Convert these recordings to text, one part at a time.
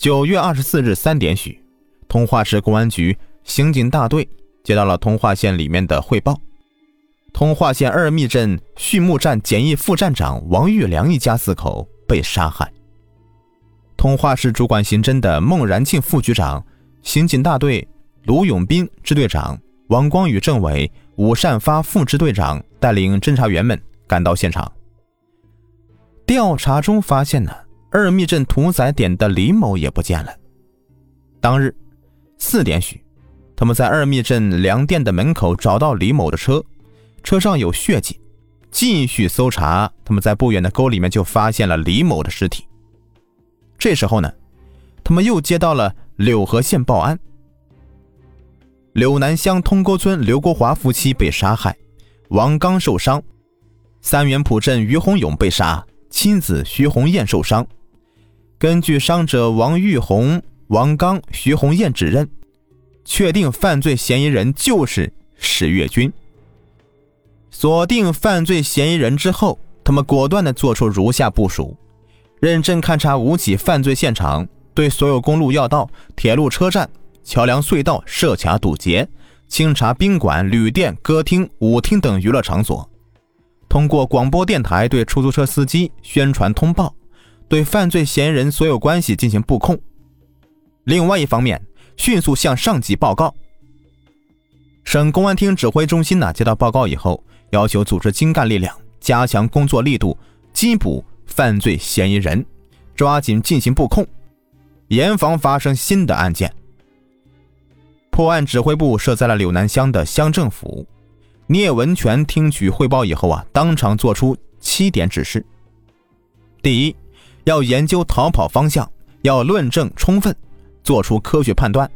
九月二十四日三点许，通化市公安局刑警大队接到了通化县里面的汇报：通化县二密镇畜牧站检疫副站长王玉良一家四口被杀害。通化市主管刑侦的孟然庆副局长、刑警大队卢永斌支队长、王光宇政委、武善发副支队长带领侦查员们赶到现场。调查中发现呢。二密镇屠宰点的李某也不见了。当日四点许，他们在二密镇粮店的门口找到李某的车，车上有血迹。继续搜查，他们在不远的沟里面就发现了李某的尸体。这时候呢，他们又接到了柳河县报案：柳南乡通沟村刘国华夫妻被杀害，王刚受伤；三元浦镇于洪勇被杀，妻子徐红艳受伤。根据伤者王玉红、王刚、徐红艳指认，确定犯罪嫌疑人就是史月军。锁定犯罪嫌疑人之后，他们果断地做出如下部署：认真勘查五起犯罪现场，对所有公路要道、铁路车站、桥梁隧道设卡堵截，清查宾馆、旅店、歌厅、舞厅等娱乐场所，通过广播电台对出租车司机宣传通报。对犯罪嫌疑人所有关系进行布控。另外一方面，迅速向上级报告。省公安厅指挥中心呢，接到报告以后，要求组织精干力量，加强工作力度，缉捕犯罪嫌疑人，抓紧进行布控，严防发生新的案件。破案指挥部设在了柳南乡的乡政府。聂文全听取汇报以后啊，当场作出七点指示：第一。要研究逃跑方向，要论证充分，做出科学判断。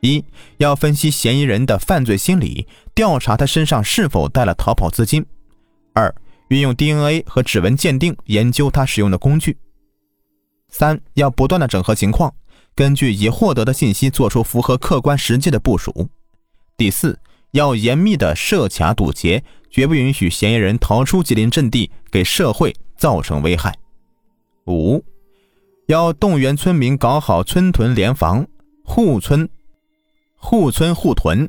一要分析嫌疑人的犯罪心理，调查他身上是否带了逃跑资金。二运用 DNA 和指纹鉴定，研究他使用的工具。三要不断的整合情况，根据已获得的信息，做出符合客观实际的部署。第四要严密的设卡堵截，绝不允许嫌疑人逃出吉林阵地，给社会造成危害。五，要动员村民搞好村屯联防，护村、护村护屯。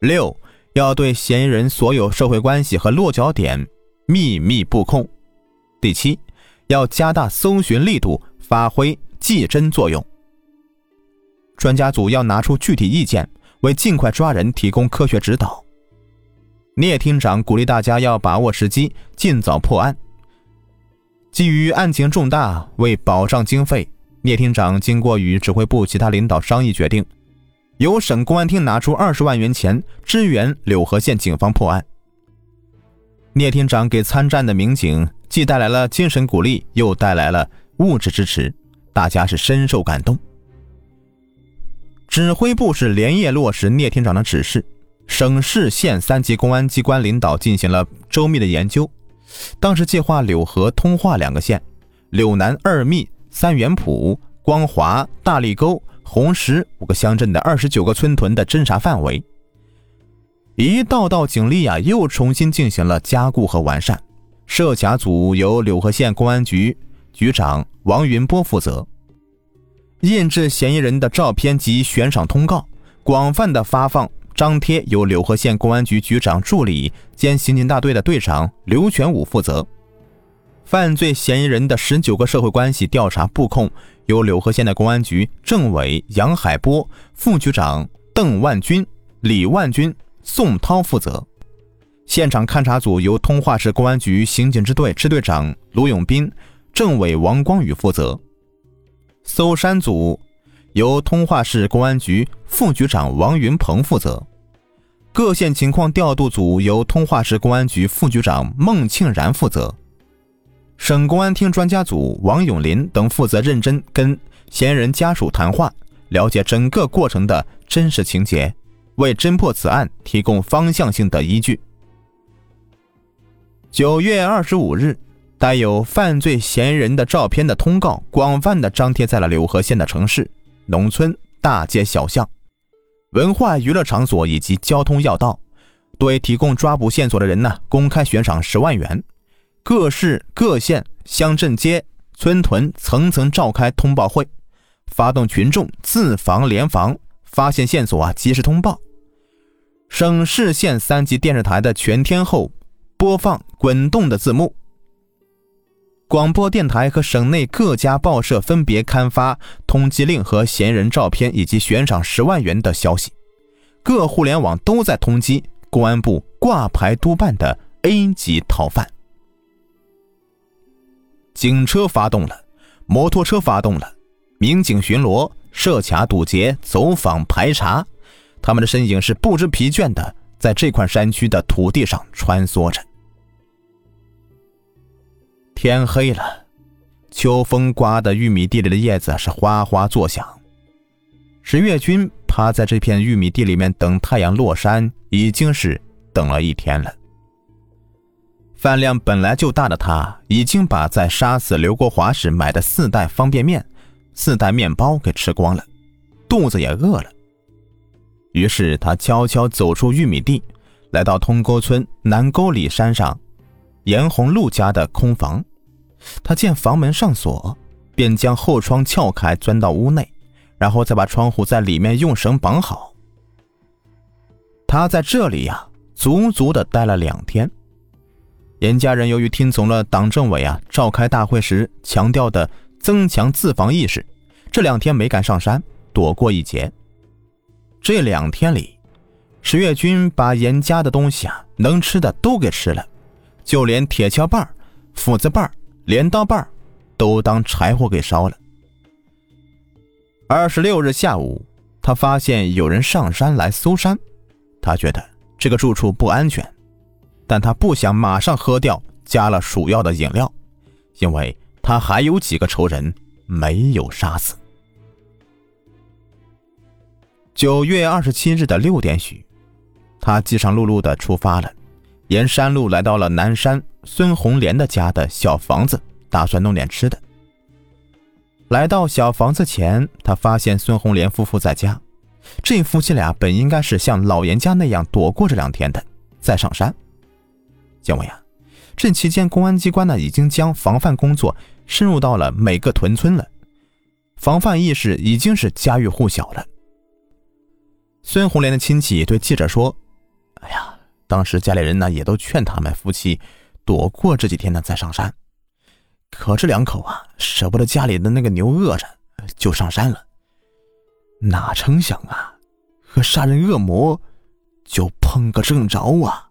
六，要对嫌疑人所有社会关系和落脚点秘密布控。第七，要加大搜寻力度，发挥技侦作用。专家组要拿出具体意见，为尽快抓人提供科学指导。聂厅长鼓励大家要把握时机，尽早破案。基于案情重大，为保障经费，聂厅长经过与指挥部其他领导商议，决定由省公安厅拿出二十万元钱支援柳河县警方破案。聂厅长给参战的民警既带来了精神鼓励，又带来了物质支持，大家是深受感动。指挥部是连夜落实聂厅长的指示，省市县三级公安机关领导进行了周密的研究。当时计划柳河、通化两个县，柳南、二密、三元浦、光华、大立沟、红石五个乡镇的二十九个村屯的侦查范围。一道道警力啊，又重新进行了加固和完善。设卡组由柳河县公安局局长王云波负责，印制嫌疑人的照片及悬赏通告，广泛的发放。张贴由柳河县公安局局长助理兼刑警大队的队长刘全武负责，犯罪嫌疑人的十九个社会关系调查布控由柳河县的公安局政委杨海波、副局长邓万军、李万军、宋涛负责，现场勘查组由通化市公安局刑警支队支队长卢永斌、政委王光宇负责，搜山组。由通化市公安局副局长王云鹏负责，各县情况调度组由通化市公安局副局长孟庆然负责，省公安厅专家组王永林等负责认真跟嫌疑人家属谈话，了解整个过程的真实情节，为侦破此案提供方向性的依据。九月二十五日，带有犯罪嫌疑人的照片的通告广泛的张贴在了柳河县的城市。农村大街小巷、文化娱乐场所以及交通要道，对提供抓捕线索的人呢，公开悬赏十万元；各市各县乡镇街村屯层层召开通报会，发动群众自防联防，发现线索啊及时通报。省市县三级电视台的全天候播放滚动的字幕。广播电台和省内各家报社分别刊发通缉令和嫌疑人照片以及悬赏十万元的消息，各互联网都在通缉公安部挂牌督办的 A 级逃犯。警车发动了，摩托车发动了，民警巡逻、设卡堵截、走访排查，他们的身影是不知疲倦的在这块山区的土地上穿梭着。天黑了，秋风刮得玉米地里的叶子是哗哗作响。石月军趴在这片玉米地里面等太阳落山，已经是等了一天了。饭量本来就大的他，已经把在杀死刘国华时买的四袋方便面、四袋面包给吃光了，肚子也饿了。于是他悄悄走出玉米地，来到通沟村南沟里山上。严红路家的空房，他见房门上锁，便将后窗撬开，钻到屋内，然后再把窗户在里面用绳绑好。他在这里呀，足足的待了两天。严家人由于听从了党政委啊召开大会时强调的增强自防意识，这两天没敢上山，躲过一劫。这两天里，石月军把严家的东西啊，能吃的都给吃了。就连铁锹把斧子把镰刀把都当柴火给烧了。二十六日下午，他发现有人上山来搜山，他觉得这个住处不安全，但他不想马上喝掉加了鼠药的饮料，因为他还有几个仇人没有杀死。九月二十七日的六点许，他饥肠辘辘的出发了。沿山路来到了南山孙红莲的家的小房子，打算弄点吃的。来到小房子前，他发现孙红莲夫妇在家。这夫妻俩本应该是像老严家那样躲过这两天的，再上山。因为啊，这期间公安机关呢已经将防范工作深入到了每个屯村了，防范意识已经是家喻户晓了。孙红莲的亲戚对记者说：“。”当时家里人呢也都劝他们夫妻躲过这几天呢再上山，可这两口啊舍不得家里的那个牛饿着，就上山了。哪成想啊，和杀人恶魔就碰个正着啊！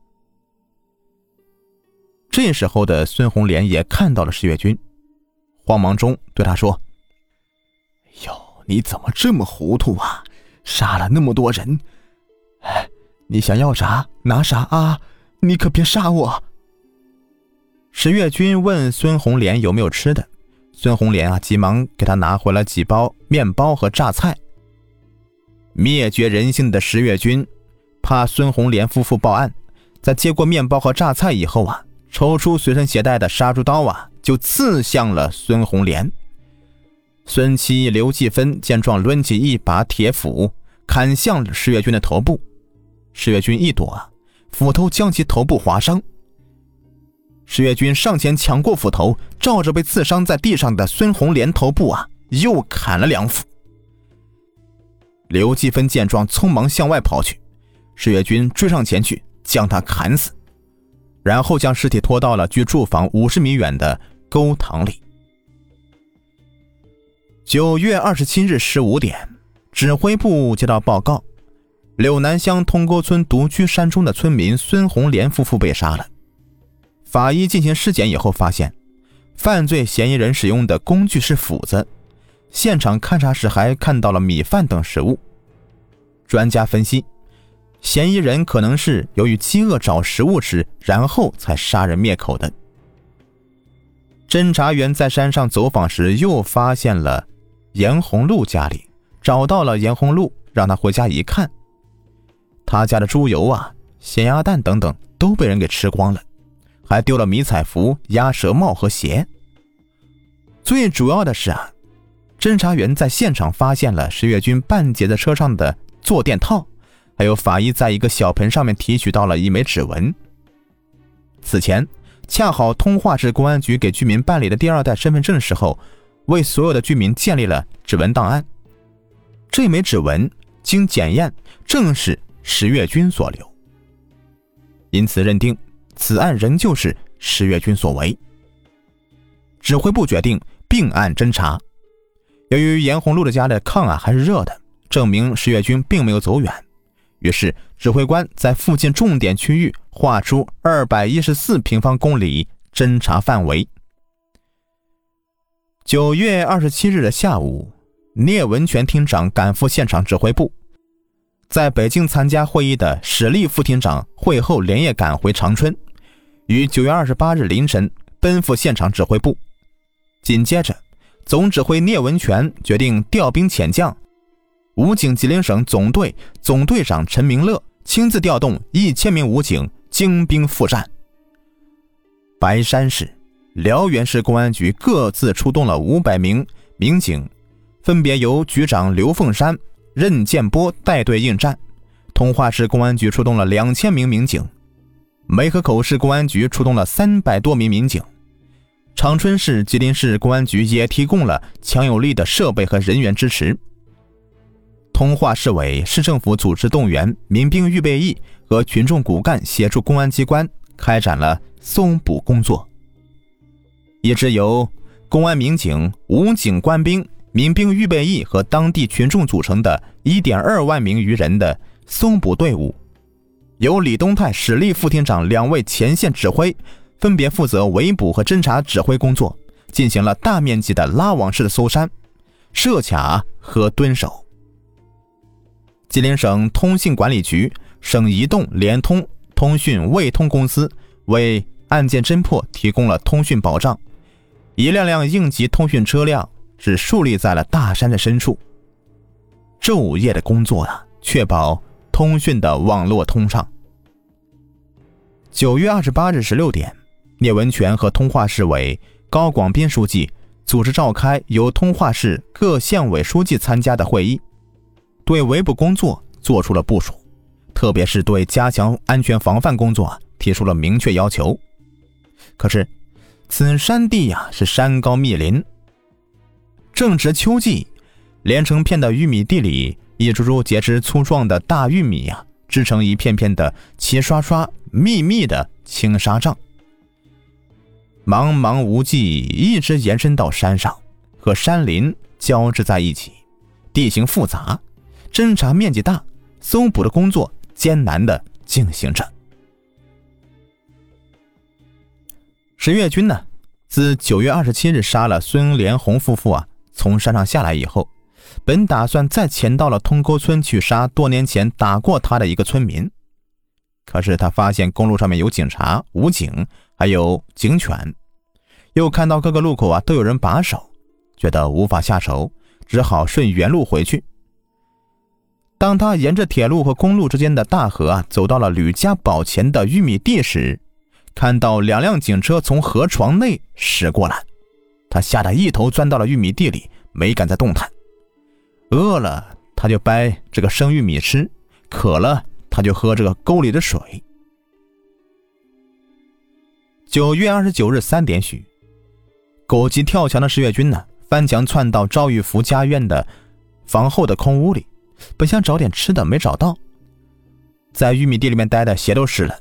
这时候的孙红莲也看到了石月军，慌忙中对他说：“哟，你怎么这么糊涂啊？杀了那么多人！”你想要啥拿啥啊！你可别杀我。石月军问孙红莲有没有吃的，孙红莲啊急忙给他拿回了几包面包和榨菜。灭绝人性的石月军，怕孙红莲夫妇报案，在接过面包和榨菜以后啊，抽出随身携带的杀猪刀啊，就刺向了孙红莲。孙妻刘继芬见状，抡起一把铁斧，砍向石月军的头部。石月军一躲，斧头将其头部划伤。石月军上前抢过斧头，照着被刺伤在地上的孙红莲头部啊，又砍了两斧。刘继芬见状，匆忙向外跑去，石月军追上前去，将他砍死，然后将尸体拖到了距住房五十米远的沟塘里。九月二十七日十五点，指挥部接到报告。柳南乡通沟村独居山中的村民孙红莲夫妇被杀了。法医进行尸检以后发现，犯罪嫌疑人使用的工具是斧子。现场勘查时还看到了米饭等食物。专家分析，嫌疑人可能是由于饥饿找食物吃，然后才杀人灭口的。侦查员在山上走访时，又发现了严红路家里，找到了严红路，让他回家一看。他家的猪油啊、咸鸭蛋等等都被人给吃光了，还丢了迷彩服、鸭舌帽和鞋。最主要的是啊，侦查员在现场发现了石月军半截在车上的坐垫套，还有法医在一个小盆上面提取到了一枚指纹。此前，恰好通化市公安局给居民办理的第二代身份证时候，为所有的居民建立了指纹档案。这枚指纹经检验，正是石月军所留。因此认定此案仍旧是石月军所为。指挥部决定并案侦查。由于严红路的家的炕啊还是热的，证明石月军并没有走远。于是指挥官在附近重点区域划出二百一十四平方公里侦查范围。九月二十七日的下午，聂文全厅长赶赴现场指挥部。在北京参加会议的史立副厅长会后连夜赶回长春，于九月二十八日凌晨奔赴现场指挥部。紧接着，总指挥聂文全决定调兵遣将，武警吉林省总队总队长陈明乐亲自调动一千名武警精兵赴战。白山市、辽源市公安局各自出动了五百名民警，分别由局长刘凤山。任建波带队应战，通化市公安局出动了两千名民警，梅河口市公安局出动了三百多名民警，长春市、吉林市公安局也提供了强有力的设备和人员支持。通化市委、市政府组织动员民兵预备役和群众骨干协助公安机关开展了搜捕工作。一支由公安民警、武警官兵。民兵预备役和当地群众组成的1.2万名余人的搜捕队伍，由李东泰、史立副厅长两位前线指挥，分别负责围捕和侦查指挥工作，进行了大面积的拉网式的搜山、设卡和蹲守。吉林省通信管理局、省移动、联通、通讯、卫通公司为案件侦破提供了通讯保障，一辆辆应急通讯车辆。是树立在了大山的深处。昼夜的工作啊，确保通讯的网络通畅。九月二十八日十六点，聂文全和通化市委高广斌书记组织召开由通化市各县委书记参加的会议，对围捕工作做出了部署，特别是对加强安全防范工作提出了明确要求。可是，此山地呀是山高密林。正值秋季，连成片的玉米地里，一株株结实粗壮的大玉米呀，织成一片片的齐刷刷、密密的青纱帐。茫茫无际，一直延伸到山上，和山林交织在一起，地形复杂，侦查面积大，搜捕的工作艰难的进行着。十月军呢，自九月二十七日杀了孙连红夫妇啊。从山上下来以后，本打算再潜到了通沟村去杀多年前打过他的一个村民，可是他发现公路上面有警察、武警，还有警犬，又看到各个路口啊都有人把守，觉得无法下手，只好顺原路回去。当他沿着铁路和公路之间的大河啊走到了吕家堡前的玉米地时，看到两辆警车从河床内驶过来。他吓得一头钻到了玉米地里，没敢再动弹。饿了他就掰这个生玉米吃，渴了他就喝这个沟里的水。九月二十九日三点许，狗急跳墙的石月军呢，翻墙窜到赵玉福家院的房后的空屋里，本想找点吃的，没找到，在玉米地里面待的鞋都湿了，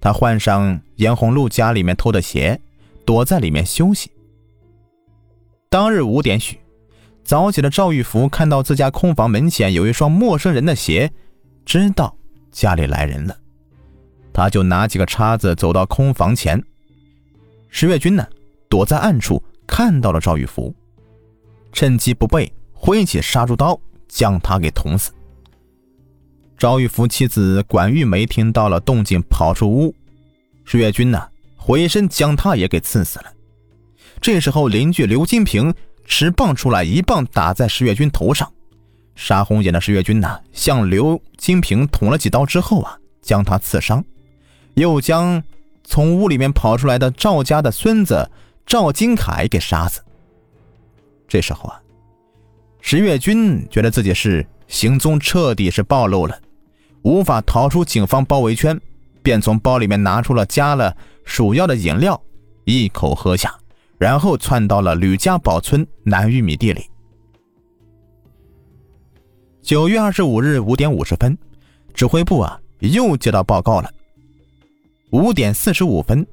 他换上严红露家里面偷的鞋，躲在里面休息。当日五点许，早起的赵玉福看到自家空房门前有一双陌生人的鞋，知道家里来人了，他就拿几个叉子走到空房前。石月军呢，躲在暗处看到了赵玉福，趁机不备，挥起杀猪刀将他给捅死。赵玉福妻子管玉梅听到了动静，跑出屋，石月军呢，回身将他也给刺死了。这时候，邻居刘金平持棒出来，一棒打在石跃军头上。杀红眼的石跃军呢，向刘金平捅了几刀之后啊，将他刺伤，又将从屋里面跑出来的赵家的孙子赵金凯给杀死。这时候啊，石跃军觉得自己是行踪彻底是暴露了，无法逃出警方包围圈，便从包里面拿出了加了鼠药的饮料一口喝下，然后窜到了吕家堡村南玉米地里。九月二十五日五点五十分，指挥部啊又接到报告了。五点四十五分，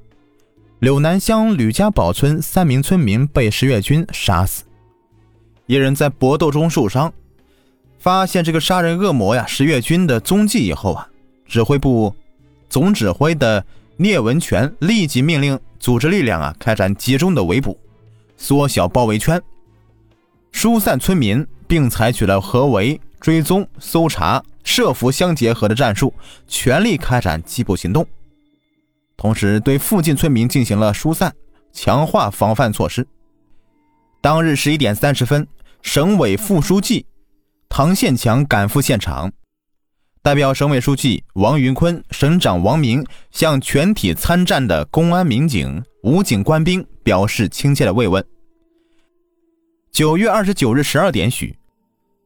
柳南乡吕家堡村三名村民被石月军杀死，一人在搏斗中受伤。发现这个杀人恶魔呀石月军的踪迹以后啊，指挥部总指挥的聂文全立即命令组织力量啊开展集中的围捕，缩小包围圈，疏散村民，并采取了合围。追踪、搜查、设伏相结合的战术，全力开展缉捕行动。同时，对附近村民进行了疏散，强化防范措施。当日十一点三十分，省委副书记唐宪强赶赴现场，代表省委书记王云坤、省长王明向全体参战的公安民警、武警官兵表示亲切的慰问。九月二十九日十二点许。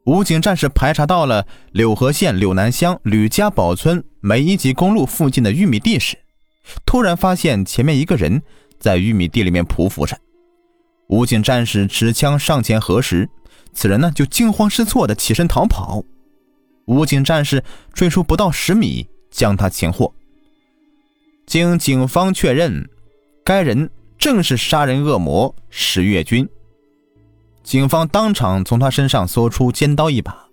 武警战士排查到了柳河县柳南乡吕家堡村梅一级公路附近的玉米地时，突然发现前面一个人在玉米地里面匍匐着。武警战士持枪上前核实，此人呢就惊慌失措的起身逃跑。武警战士追出不到十米，将他擒获。经警方确认，该人正是杀人恶魔石月军。警方当场从他身上搜出尖刀一把。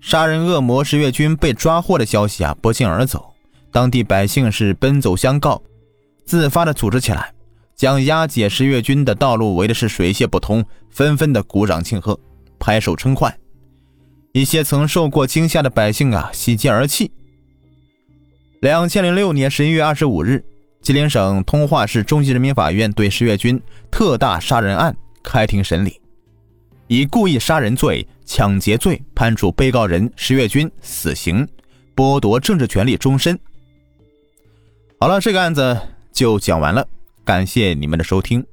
杀人恶魔石月军被抓获的消息啊，不胫而走，当地百姓是奔走相告，自发的组织起来，将押解石月军的道路围的是水泄不通，纷纷的鼓掌庆贺，拍手称快。一些曾受过惊吓的百姓啊，喜极而泣。两千零六年十一月二十五日，吉林省通化市中级人民法院对石月军特大杀人案。开庭审理，以故意杀人罪、抢劫罪判处被告人石月军死刑，剥夺政治权利终身。好了，这个案子就讲完了，感谢你们的收听。